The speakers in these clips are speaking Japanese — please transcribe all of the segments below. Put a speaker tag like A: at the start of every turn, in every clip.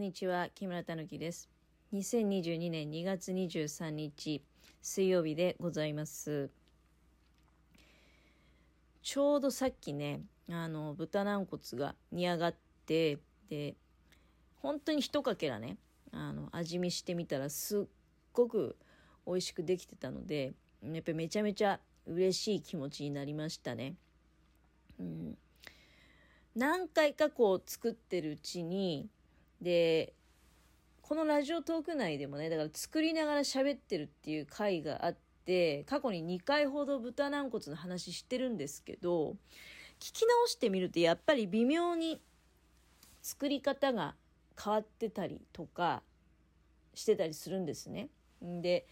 A: んにちは、木村たぬきです。2022年2月23日、水曜日でございます。ちょうどさっきね、あの、豚軟骨が煮上がって、で、本当に一かけらね、あの、味見してみたらすっごく美味しくできてたので、やっぱめちゃめちゃ嬉しい気持ちになりましたね。うん、何回かこう作ってるうちに、で、このラジオトーク内でもね、だから作りながら喋ってるっていう回があって、過去に2回ほど豚軟骨の話してるんですけど、聞き直してみるとやっぱり微妙に作り方が変わってたりとかしてたりするんですね。で、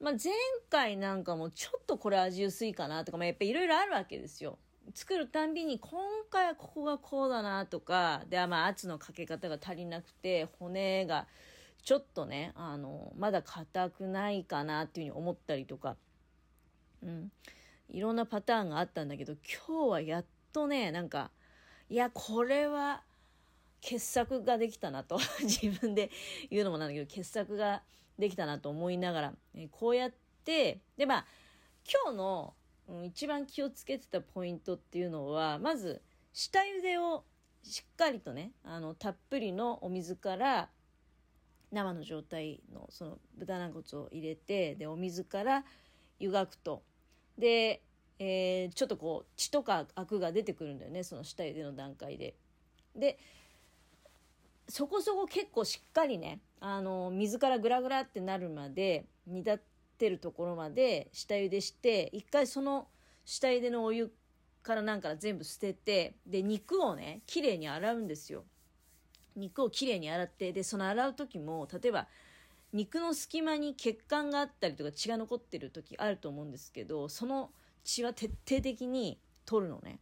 A: まあ、前回なんかもちょっとこれ味薄いかなとか、まあ、やっぱいろいろあるわけですよ。作るたんびに今回はここがこうだなとか、で、まあ圧のかけ方が足りなくて、骨がちょっとね、あの、まだ硬くないかなっていうふうに思ったりとか、うん。いろんなパターンがあったんだけど、今日はやっとね、なんか、いや、これは傑作ができたなと、自分で言うのもなんだけど、傑作ができたなと思いながら、えこうやって、で、まあ、今日の、うん、一番気をつけてたポイントっていうのは、まず、下茹でをしっかりとね、あの、たっぷりのお水から、生の状態のその豚軟骨を入れて、で、お水から湯がくと。で、えーちょっとこう、血とかアクが出てくるんだよね、その下茹での段階で。で、そこそこ結構しっかりね、あの、水からグラグラってなるまで、煮立ってるところまで下茹でして、一回その下茹でのお湯からなんか全部捨てて、で、肉をね、きれいに洗うんですよ。肉をきれいに洗って、で、その洗う時も、例えば、肉の隙間に血管があったりとか血が残ってる時あると思うんですけど、その血は徹底的に取るのね。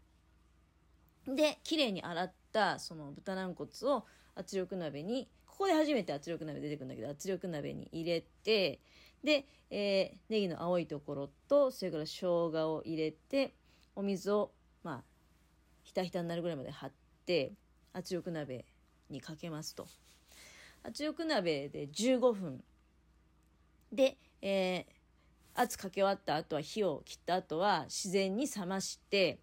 A: で、きれいに洗ったその豚軟骨を圧力鍋に、ここで初めて圧力鍋出てくるんだけど、圧力鍋に入れて、で、えーネギの青いところと、それから生姜を入れて、お水を、まあ、ひたひたになるぐらいまで張って、圧力鍋にかけますと。圧力鍋で15分。で、えー圧かけ終わった後は火を切った後は自然に冷まして、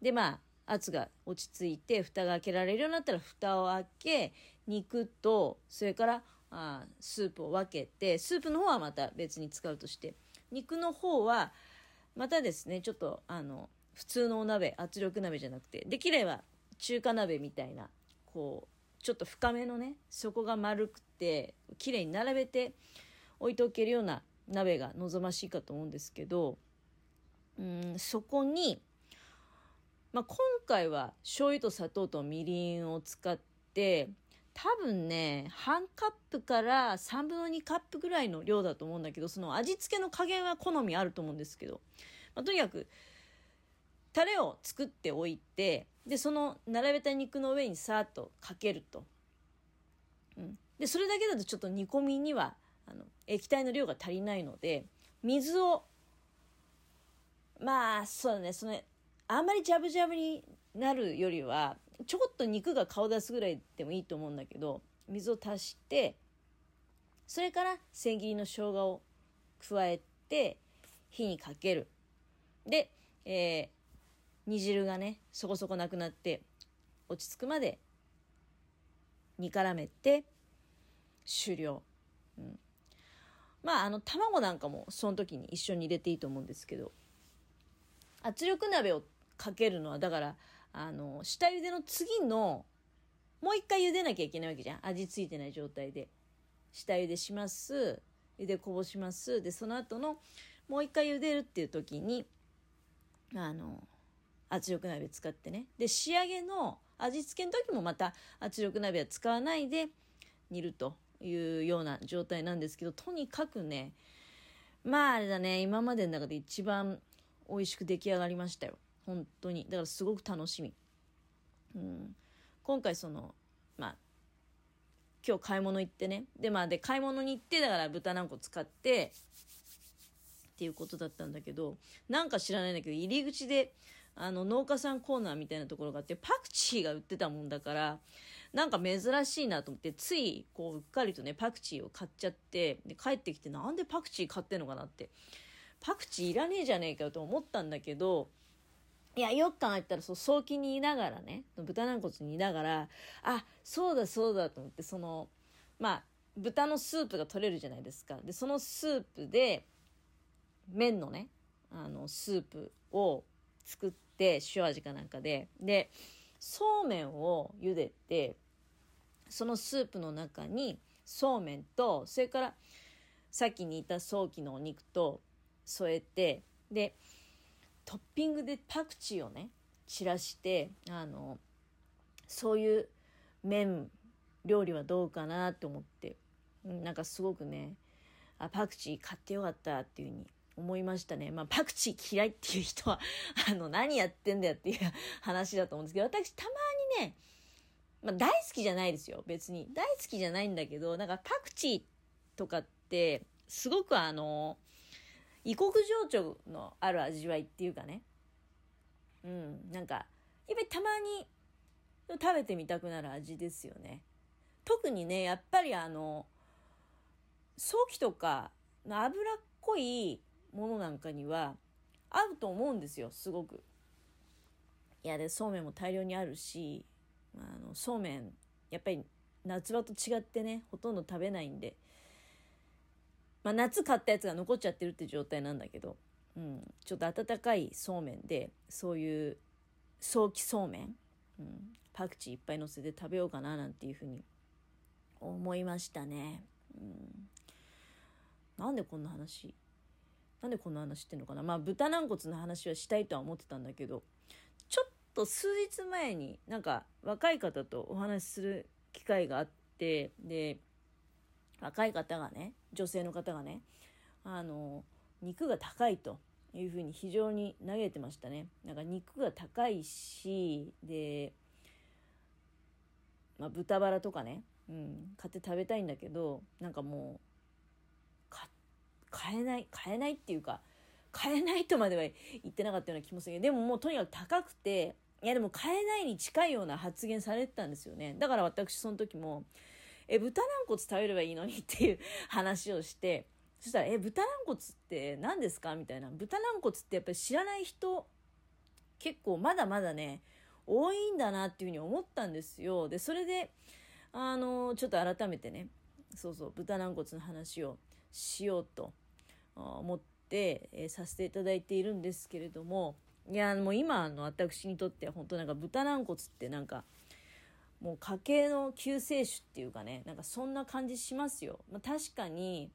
A: で、まあ、圧が落ち着いて、蓋が開けられるようになったら、蓋を開け、肉と、それから、あスープを分けて、スープの方はまた別に使うとして、肉の方は、またですね、ちょっと、あの、普通のお鍋、圧力鍋じゃなくて、できれば中華鍋みたいな、こう、ちょっと深めのね、底が丸くて、綺麗に並べて置いておけるような鍋が望ましいかと思うんですけど、うん、そこに、まあ、今回は醤油と砂糖とみりんを使って、多分ね、半カップから3分の2カップぐらいの量だと思うんだけど、その味付けの加減は好みあると思うんですけど、まあ、とにかく、タレを作っておいて、で、その並べた肉の上にさーっとかけると。うん。で、それだけだとちょっと煮込みには、あの、液体の量が足りないので、水を、まあ、そうだね、その、あんまりジャブジャブになるよりは、ちょっと肉が顔出すぐらいでもいいと思うんだけど、水を足して、それから千切りの生姜を加えて、火にかける。で、えー煮汁がね、そこそこなくなって、落ち着くまで煮絡めて、終了。うん、まあ、あの、卵なんかもその時に一緒に入れていいと思うんですけど、圧力鍋をかけるのは、だから、あの、下茹での次の、もう一回茹でなきゃいけないわけじゃん。味付いてない状態で。下茹でします。茹でこぼします。で、その後の、もう一回茹でるっていう時に、あの、圧力鍋使ってね。で、仕上げの味付けの時もまた圧力鍋は使わないで煮るというような状態なんですけど、とにかくね、まああれだね、今までの中で一番美味しく出来上がりましたよ。本当に。だからすごく楽しみ。うん、今回その、まあ、今日買い物行ってね。で、まあ、で、買い物に行って、だから豚軟骨使って、っていうことだったんだけど、なんか知らないんだけど、入り口で、あの、農家さんコーナーみたいなところがあって、パクチーが売ってたもんだから、なんか珍しいなと思って、つい、こう、うっかりとね、パクチーを買っちゃって、で、帰ってきて、なんでパクチー買ってんのかなって。パクチーいらねえじゃねえかと思ったんだけど、いや、よく考えたら、そう、早期にいながらね、豚軟骨にいながら、あ、そうだそうだと思って、その、まあ、豚のスープが取れるじゃないですか。で、そのスープで、麺のね、あの、スープを作って、塩味かなんかで、で、そうめんを茹でて、そのスープの中に、そうめんと、それから、さっき煮た早期のお肉と添えて、で、トッピングでパクチーをね、散らして、あの、そういう麺料理はどうかなって思って、なんかすごくね、あ、パクチー買ってよかったっていうふうに思いましたね。まあ、パクチー嫌いっていう人は あの、何やってんだよっていう話だと思うんですけど、私たまにね、まあ、大好きじゃないですよ、別に。大好きじゃないんだけど、なんかパクチーとかって、すごくあの、異国情緒のある味わいっていうかね。うん、なんか、やっぱりたまに食べてみたくなる味ですよね。特にね、やっぱりあの、早期とかの脂っこいものなんかには合うと思うんですよ、すごく。いや、で、そうめんも大量にあるし、あの、そうめん、やっぱり夏場と違ってね、ほとんど食べないんで、まあ、夏買ったやつが残っちゃってるって状態なんだけど、うん、ちょっと温かいそうめんで、そういう早期そうめん、うん、パクチーいっぱい乗せて食べようかななんていうふうに思いましたね。うん、なんでこんな話？なんでこんな話してんのかな？まあ豚軟骨の話はしたいとは思ってたんだけどちょっと数日前になんか若い方とお話しする機会があってで若い方がね女性の方がねあの肉が高いというふうに非常に嘆いてましたね。なんか肉が高いしで、まあ、豚バラとかね、うん、買って食べたいんだけどなんかもう買えない買えないっていうか買えないとまでは言ってなかったような気もするけどでももうとにかく高くていやでも買えないに近いような発言されてたんですよね。だから私その時もえ豚軟骨食べればいいのにっていう話をして そしたら「え豚軟骨って何ですか?」みたいな豚軟骨ってやっぱり知らない人結構まだまだね多いんだなっていうふうに思ったんですよでそれであのちょっと改めてねそうそう豚軟骨の話をしようと思って、えー、させていただいているんですけれどもいやもう今の私にとっては本当なんか豚軟骨ってなんかもう家計の救世主っていうかねなんかそんな感じしますよ、まあ、確かに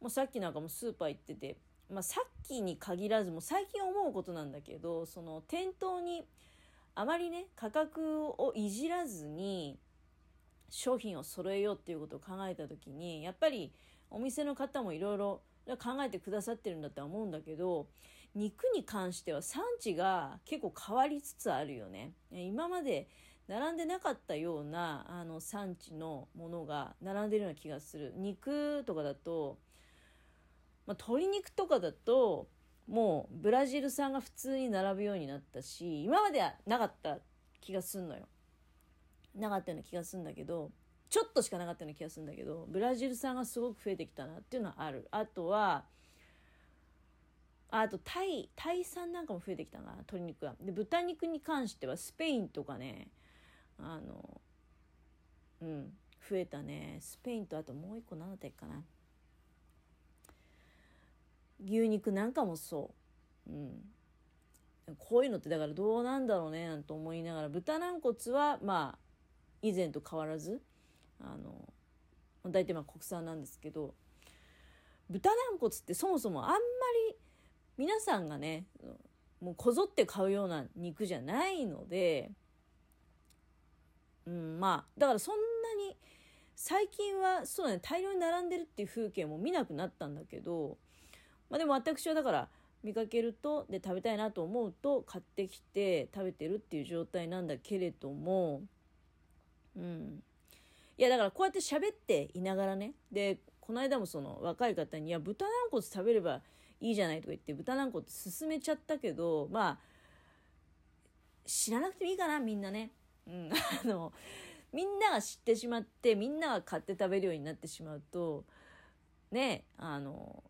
A: もうさっきなんかもスーパー行ってて、まあ、さっきに限らずも最近思うことなんだけどその店頭にあまりね価格をいじらずに商品を揃えようっていうことを考えた時にやっぱりお店の方もいろいろ考えてくださってるんだとは思うんだけど肉に関しては産地が結構変わりつつあるよね。今まで並んでなかったようなあの産地のものが並んでるような気がする。肉とかだと、まあ、鶏肉とかだともうブラジル産が普通に並ぶようになったし今まではなかった気がすんのよ。なかったような気がするんだけどちょっとしかなかったような気がするんだけどブラジル産がすごく増えてきたなっていうのはある。あとはあとタイタイ産なんかも増えてきたな鶏肉がで豚肉に関してはスペインとかねあのうん増えたね。スペインとあともう一個何だったっけかな。牛肉なんかもそう。うん。こういうのってだからどうなんだろうねなんて思いながら。豚軟骨はまあ以前と変わらずあの大体まあ国産なんですけど。豚軟骨ってそもそもあんまり皆さんがねもうこぞって買うような肉じゃないので、うん、まあだからそんなに最近はそうだね大量に並んでるっていう風景も見なくなったんだけど、まあ、でも私はだから見かけるとで食べたいなと思うと買ってきて食べてるっていう状態なんだけれどもうんいやだからこうやって喋っていながらねでこの間もその若い方に「いや豚軟骨食べればいいじゃない」とか言って豚軟骨勧めちゃったけどまあ知らなくてもいいかなみんなね。うん、あのみんなが知ってしまってみんなが買って食べるようになってしまうとねあの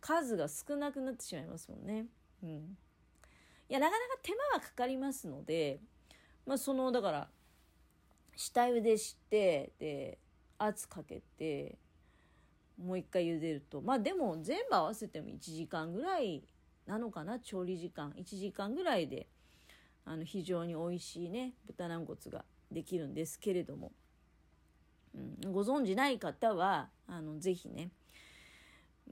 A: 数が少なくなってしまいますもんね。うん、いやなかなか手間はかかりますのでまあそのだから下茹でしてで圧かけてもう一回茹でると。まあでも全部合わせても1時間ぐらいなのかな調理時間。1時間ぐらいであの非常に美味しいね豚軟骨ができるんですけれども、うん、ご存じない方はあのぜひね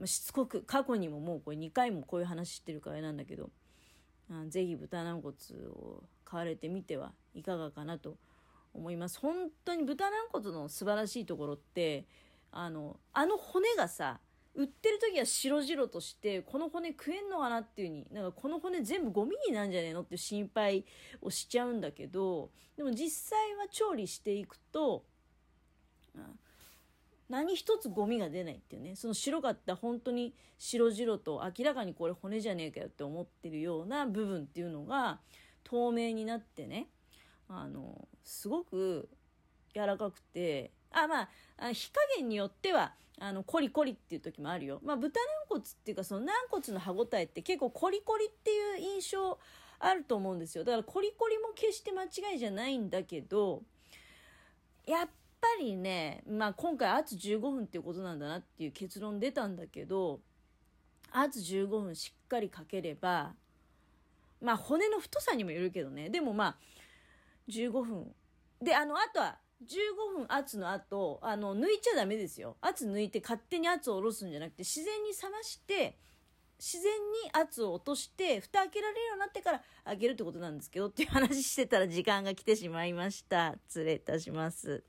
A: しつこく過去にももうこれ2回もこういう話してるからあれなんだけどあぜひ豚軟骨を買われてみてはいかがかなと思います。本当に豚軟骨の素晴らしいところってあのあの骨がさ売ってる時は白々としてこの骨食えんのかなっていうになんかこの骨全部ゴミになんじゃねえのって心配をしちゃうんだけどでも実際は調理していくと、何一つゴミが出ないっていうね。その白かった本当に白々と明らかにこれ骨じゃねえかよって思ってるような部分っていうのが透明になってねあのすごく柔らかくてあまあ火加減によってはあのコリコリっていう時もあるよ。まあ、豚軟骨っていうかその軟骨の歯ごたえって結構コリコリっていう印象あると思うんですよ。だからコリコリも決して間違いじゃないんだけどやっぱりね、まあ、今回圧15分っていうことなんだなっていう結論出たんだけど圧15分しっかりかければまあ骨の太さにもよるけどねでもまあ15分であのあとは15分圧の後あの抜いちゃダメですよ。圧抜いて勝手に圧を下ろすんじゃなくて自然に冷まして自然に圧を落として蓋開けられるようになってから開けるってことなんですけどっていう話してたら時間が来てしまいました。失礼いたします。